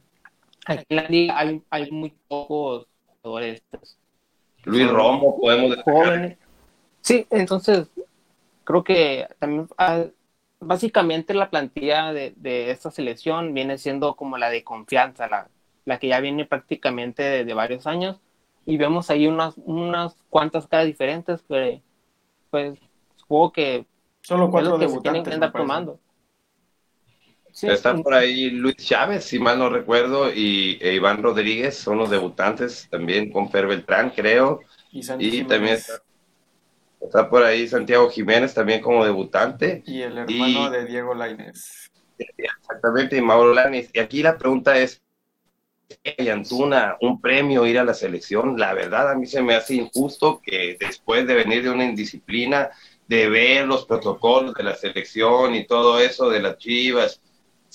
aquí en la liga hay, hay muy pocos jugadores. Pues, Luis Romo, podemos Jóvenes. Sí, entonces creo que también ah, básicamente la plantilla de, de, esta selección viene siendo como la de confianza, la, la que ya viene prácticamente de, varios años y vemos ahí unas, unas cuantas caras diferentes que pues supongo que solo cuatro que se tienen que andar tomando. Sí, Está por ahí Luis Chávez, si mal no recuerdo, y e Iván Rodríguez son los debutantes, también con Fer Beltrán, creo. Y, y también está Está por ahí Santiago Jiménez también como debutante. Y el hermano de Diego Lainez. Exactamente, y Mauro Lainez. Y aquí la pregunta es, ¿y Antuna un premio ir a la selección? La verdad a mí se me hace injusto que después de venir de una indisciplina, de ver los protocolos de la selección y todo eso de las chivas,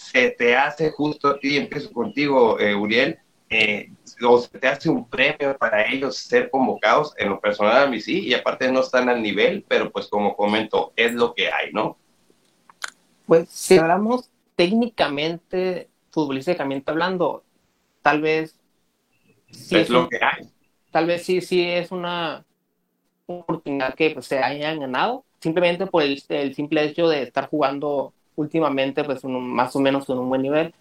se te hace justo a ti, empiezo contigo, eh, Uriel, eh, o se te hace un premio para ellos ser convocados, en lo personal a mí sí, y aparte no están al nivel, pero pues como comento, es lo que hay, ¿no? Pues si hablamos técnicamente, futbolísticamente hablando, tal vez... Sí es, lo que hay. Tal vez sí, sí es una oportunidad que pues, se hayan ganado, simplemente por el, el, simple hecho de estar jugando últimamente pues más o menos en un buen nivel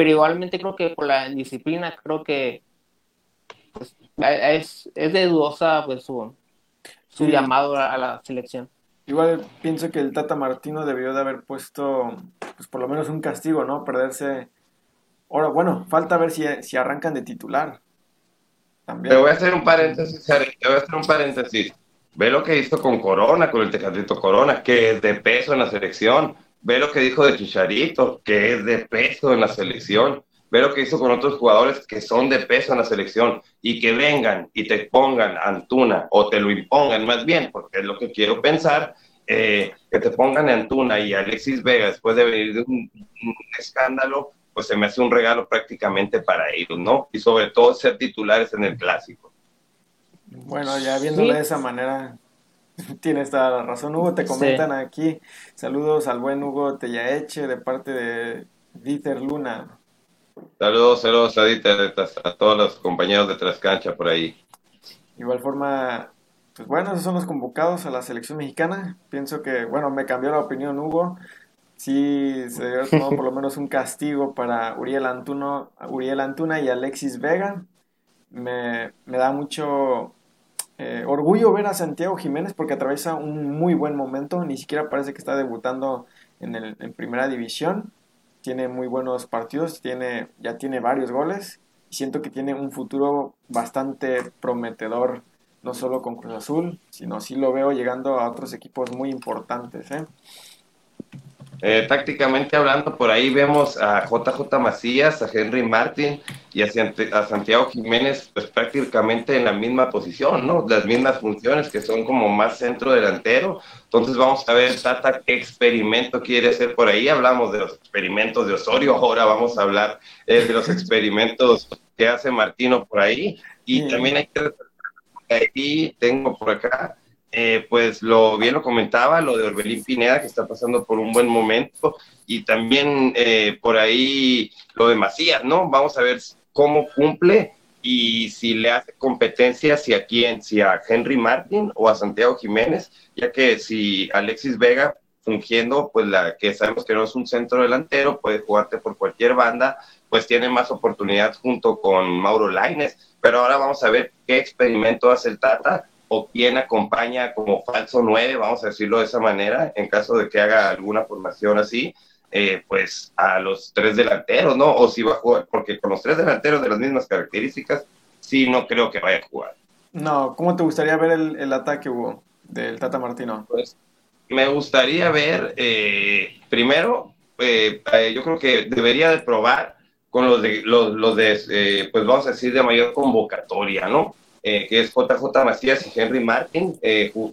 pero igualmente creo que por la disciplina, creo que pues, es, es de dudosa pues, su, su llamado a, la selección. Igual pienso que el Tata Martino debió de haber puesto, pues por lo menos un castigo, ¿no? Perderse. Ahora, bueno, falta ver si, si arrancan de titular. También. Te voy a hacer un paréntesis, te voy a hacer un paréntesis. Ve lo que hizo con Corona, con el Tecatito Corona, que es de peso en la selección. Ve lo que dijo de Chicharito, que es de peso en la selección. Ve lo que hizo con otros jugadores que son de peso en la selección y que vengan y te pongan Antuna o te lo impongan más bien, porque es lo que quiero pensar, eh, que te pongan Antuna y Alexis Vega después de venir de un, escándalo, pues se me hace un regalo prácticamente para ellos, ¿no? Y sobre todo ser titulares en el clásico. Bueno, ya viéndolo de esa manera, Tienes toda la razón, Hugo. Te comentan aquí. Saludos al buen Hugo Tellaeche de parte de Dieter Luna. Saludos, saludos a Dieter, a todos los compañeros de Trascancha por ahí. Igual forma, pues bueno, esos son los convocados a la selección mexicana. Pienso que, bueno, me cambió la opinión Hugo. Sí, se debe tomar por lo menos un castigo para Uriel, Antuno, Uriel Antuna y Alexis Vega. Me, me da mucho eh, orgullo ver a Santiago Jiménez porque atraviesa un muy buen momento, ni siquiera parece que está debutando en, el, en primera división, tiene muy buenos partidos, tiene, ya tiene varios goles siento que tiene un futuro bastante prometedor, no solo con Cruz Azul, sino sí lo veo llegando a otros equipos muy importantes. ¿eh? Eh, tácticamente hablando, por ahí vemos a JJ Macías, a Henry Martin y a, Santiago Jiménez, pues prácticamente en la misma posición, ¿no? Las mismas funciones que son como más centro delantero. Entonces vamos a ver, Tata, qué experimento quiere hacer por ahí. Hablamos de los experimentos de Osorio, ahora vamos a hablar eh, de los experimentos que hace Martino por ahí. Y también hay que ahí tengo por acá eh, pues lo bien lo comentaba, lo de Orbelín Pineda, que está pasando por un buen momento, y también eh, por ahí lo de Macías, ¿no? Vamos a ver cómo cumple y si le hace competencia, si a quién, si a Henry Martin o a Santiago Jiménez, ya que si Alexis Vega fungiendo, pues la que sabemos que no es un centro delantero, puede jugarte por cualquier banda, pues tiene más oportunidad junto con Mauro Laines. Pero ahora vamos a ver qué experimento hace el Tata o quién acompaña como falso 9, vamos a decirlo de esa manera, en caso de que haga alguna formación así. eh, pues a los tres delanteros, ¿no? O si va a jugar, porque con los tres delanteros de las mismas características, sí, no creo que vaya a jugar. No, ¿cómo te gustaría ver el, ataque, Hugo, del Tata Martino? Pues me gustaría ver, eh, primero, eh, yo creo que debería de probar con los de, los, los de pues vamos a decir, de mayor convocatoria, ¿no? Que es JJ Macías y Henry Martin,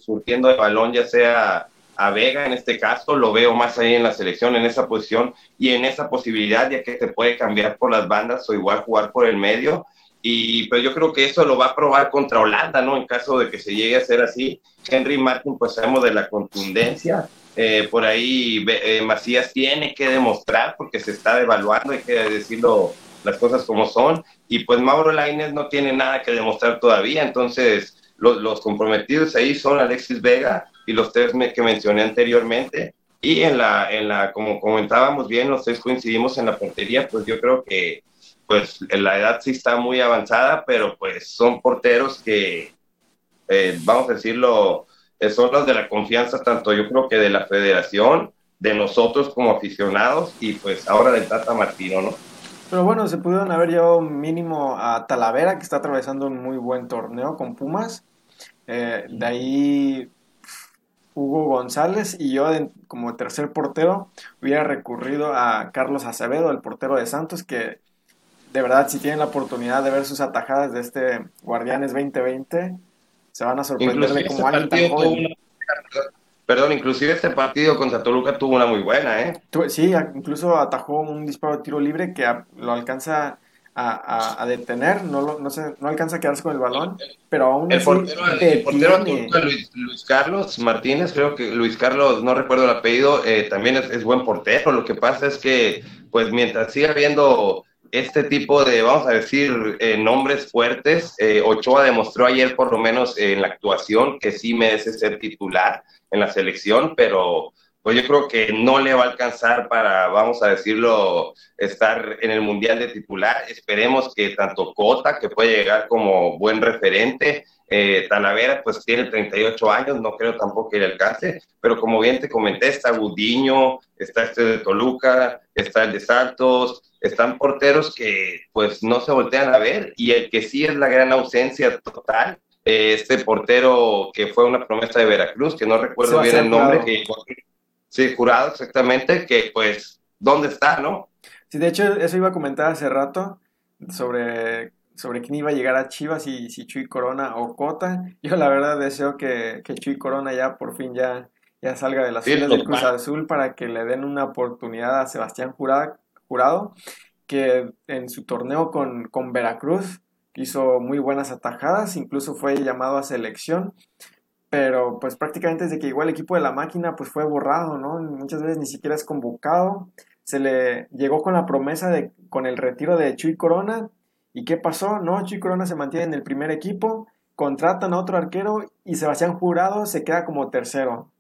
surtiendo el balón ya sea a Vega en este caso, lo veo más ahí en la selección, en esa posición y en esa posibilidad, ya que te puede cambiar por las bandas o igual jugar por el medio. Y pues yo creo que eso lo va a probar contra Holanda, ¿no? En caso de que se llegue a ser así. Henry Martin, pues sabemos de la contundencia. Eh, por ahí eh, Macías tiene que demostrar porque se está devaluando, hay que decirlo las cosas como son. Y pues Mauro Lainez no tiene nada que demostrar todavía. Entonces, los, los comprometidos ahí son Alexis Vega, y los tres que mencioné anteriormente. Y en la, en la, como comentábamos bien, los tres coincidimos en la portería, pues yo creo que pues la edad sí está muy avanzada, pero pues son porteros que, eh, vamos a decirlo, eh, son los de la confianza, tanto yo creo que de la federación, de nosotros como aficionados y pues ahora del Tata Martino, ¿no? Pero bueno, se pudieron haber llevado mínimo a Talavera, que está atravesando un muy buen torneo con Pumas. Eh, de ahí Hugo González y yo como tercer portero hubiera recurrido a Carlos Acevedo, el portero de Santos, que de verdad si tienen la oportunidad de ver sus atajadas de este Guardianes 2020, se van a sorprender de cómo alguien tan joven. Perdón, inclusive este partido contra Toluca tuvo una muy buena, ¿eh? Sí, incluso atajó un disparo de tiro libre que lo alcanza a, detener, no, no, se, no alcanza a quedarse con el balón, pero aún el portero, el portero Luis, Luis, Carlos Martínez, creo que Luis Carlos, no recuerdo el apellido, eh, también es, buen portero. Lo que pasa es que, pues mientras siga habiendo este tipo de, vamos a decir, eh, nombres fuertes, eh, Ochoa demostró ayer, por lo menos en la actuación, que sí merece ser titular en la selección, pero pues yo creo que no le va a alcanzar para, vamos a decirlo, estar en el Mundial de titular. Esperemos que tanto Cota, que puede llegar como buen referente, eh, Talavera, pues tiene 38 años, no creo tampoco que le alcance, pero como bien te comenté, está Gudiño, está este de Toluca, está el de Santos, están porteros que pues no se voltean a ver y el que sí es la gran ausencia total eh, este portero que fue una promesa de Veracruz, que no recuerdo bien el nombre, que Sí, jurado, exactamente, que pues, ¿dónde está, no? Sí, de hecho, eso iba a comentar hace rato sobre, sobre quién iba a llegar a Chivas, si, si Chuy Corona o Cota. Yo la verdad deseo que, que Chuy Corona ya por fin ya, ya salga de las filas del Cruz Azul para que le den una oportunidad a Sebastián Jurado, Jurado que en su torneo con, Veracruz hizo muy buenas atajadas, incluso fue llamado a selección pero pues prácticamente desde que llegó el equipo de la máquina pues fue borrado, ¿no? Muchas veces ni siquiera es convocado, se le llegó con la promesa de con el retiro de Chuy Corona y ¿qué pasó? No, Chuy Corona se mantiene en el primer equipo, contratan a otro arquero y Sebastián Jurado se queda como tercero,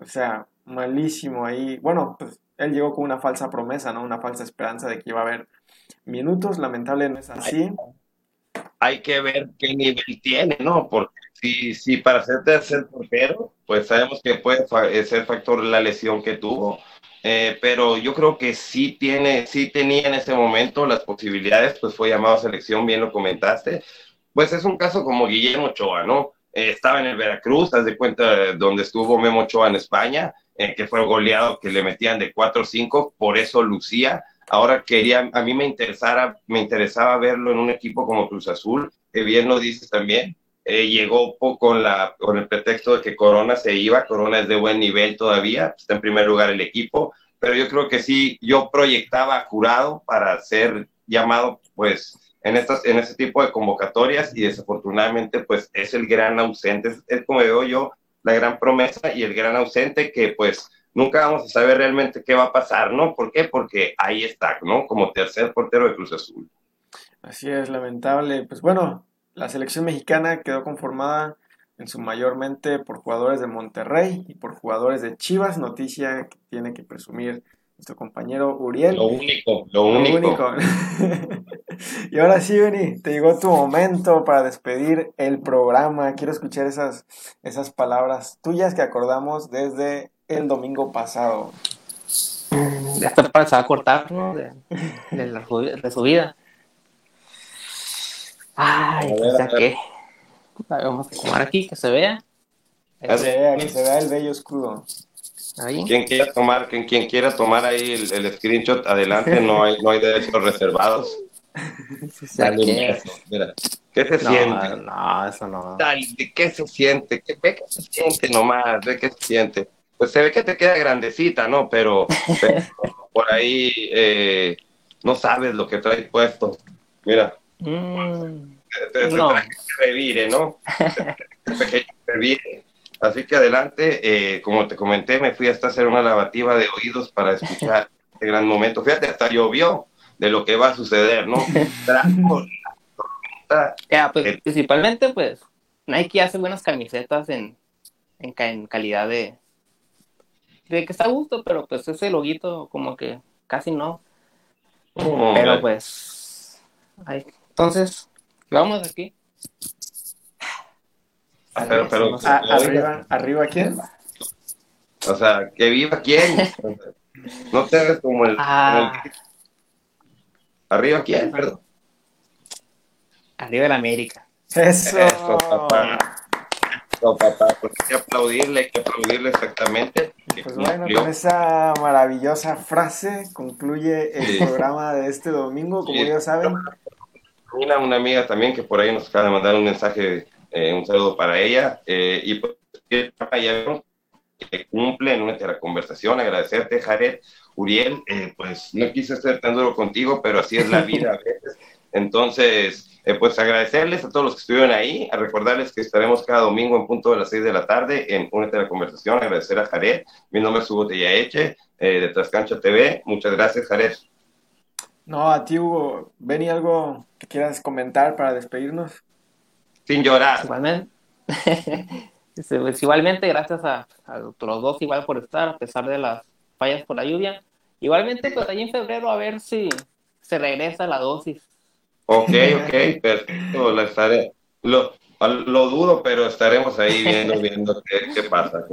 o sea, malísimo ahí, bueno, pues él llegó con una falsa promesa, ¿no? Una falsa esperanza de que iba a haber minutos, lamentable no es así. Hay que ver qué nivel tiene, ¿no? Porque Sí, sí, para ser tercer portero, pues sabemos que puede eh, ser factor la lesión que tuvo, eh, pero yo creo que sí tiene, sí tenía en ese momento las posibilidades, pues fue llamado a selección, bien lo comentaste. Pues es un caso como Guillermo Ochoa, ¿no? Eh, estaba en el Veracruz, haz de cuenta donde estuvo Memo Ochoa en España, que fue goleado, que le metían de 4 o 5, por eso lucía. Ahora quería, a mí me interesara, me interesaba verlo en un equipo como Cruz Azul, que bien lo dices también, eh, llegó con, la, con el pretexto de que Corona se iba, Corona es de buen nivel todavía, está en primer lugar el equipo, pero yo creo que sí, yo proyectaba jurado para ser llamado pues en, estas, en este tipo de convocatorias y desafortunadamente pues es el gran ausente, es, como digo yo, la gran promesa y el gran ausente que pues nunca vamos a saber realmente qué va a pasar, ¿no? ¿Por qué? Porque ahí está, ¿no? Como tercer portero de Cruz Azul. Así es, lamentable. Pues bueno, la selección mexicana quedó conformada en su mayormente por jugadores de Monterrey y por jugadores de Chivas, noticia que tiene que presumir nuestro compañero Uriel. Lo único, lo, único. y ahora sí, Beni, te llegó tu momento para despedir el programa. Quiero escuchar esas, esas palabras tuyas que acordamos desde el domingo pasado. Ya está para se va a cortar, ¿no? De, de, la, su- de su vida. Ay, A ver, pues a ya ver. que. Vamos a tomar aquí, que se vea. Que se vea, que se vea el bello escudo. Ahí. Quien quiera tomar, quien, quien quiera tomar ahí el, el screenshot, adelante, no hay, no hay derechos reservados. Dale, mira. ¿Qué se No, siente? no, eso no. Dale, ¿de qué se siente? ¿Qué, ve qué se siente nomás? ¿Ve qué se siente? Pues se ve que te queda grandecita, ¿no? Pero, pero por ahí eh, no sabes lo que traes puesto. Mira, Mm, te, te No. traje que revire, ¿no? Te revire. Así que adelante, eh, como te comenté, me fui hasta hacer una lavativa de oídos para escuchar este gran momento. Fíjate, hasta llovió de lo que va a suceder, ¿no? Ya, pues principalmente, pues Nike hace buenas camisetas en, en, ca- en calidad de, de que está a gusto, pero pues ese loguito como que casi no. Pero pues, entonces, vamos aquí. Ah, pero, pero, arriba, arriba, ¿quién? o sea, que viva quién. No te hagas como el, Ah. como el- Arriba quién, perdón. Arriba de la América. Eso. Eso, papá. No, papá, pues hay que aplaudirle, hay que aplaudirle exactamente. Pues bueno, con esa maravillosa frase concluye el Sí. programa de este domingo. Como Sí. ya saben, Una, una amiga también que por ahí nos acaba de mandar un mensaje, eh, un saludo para ella. eh, y pues, ya que cumple en nuestra conversación. Agradecerte, Jared. Uriel, eh, pues no quise ser tan duro contigo, pero así es la vida a veces. Entonces, eh, pues agradecerles a todos los que estuvieron ahí, a recordarles que estaremos cada domingo en punto de las 6 de la tarde en Únete a la Conversación. Agradecer a Jared. Mi nombre es Hugo Tellaeche, eh, de Trascancha TV. Muchas gracias, Jared. no, a ti, Hugo, Benny, algo que quieras comentar para despedirnos. Sin llorar. Igualmente, pues, igualmente gracias a, a los dos igual por estar, a pesar de las fallas por la lluvia. Igualmente, pues ahí en febrero a ver si se regresa la dosis. Ok, ok, perfecto, la estaré. Lo, lo dudo, pero estaremos ahí viendo, viendo qué, qué pasa.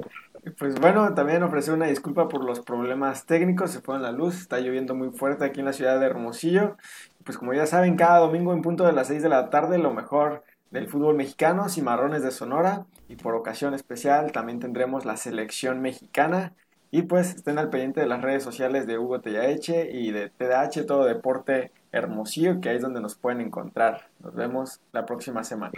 Pues bueno, también ofrecer una disculpa por los problemas técnicos, se fue la luz, está lloviendo muy fuerte aquí en la ciudad de Hermosillo. Pues como ya saben, cada domingo en punto de las 6 de la tarde lo mejor del fútbol mexicano, Cimarrones de Sonora, y por ocasión especial también tendremos la selección mexicana. Y pues estén al pendiente de las redes sociales de Hugo Tellaeche y de TDH, todo deporte Hermosillo, que ahí es donde nos pueden encontrar. Nos vemos la próxima semana.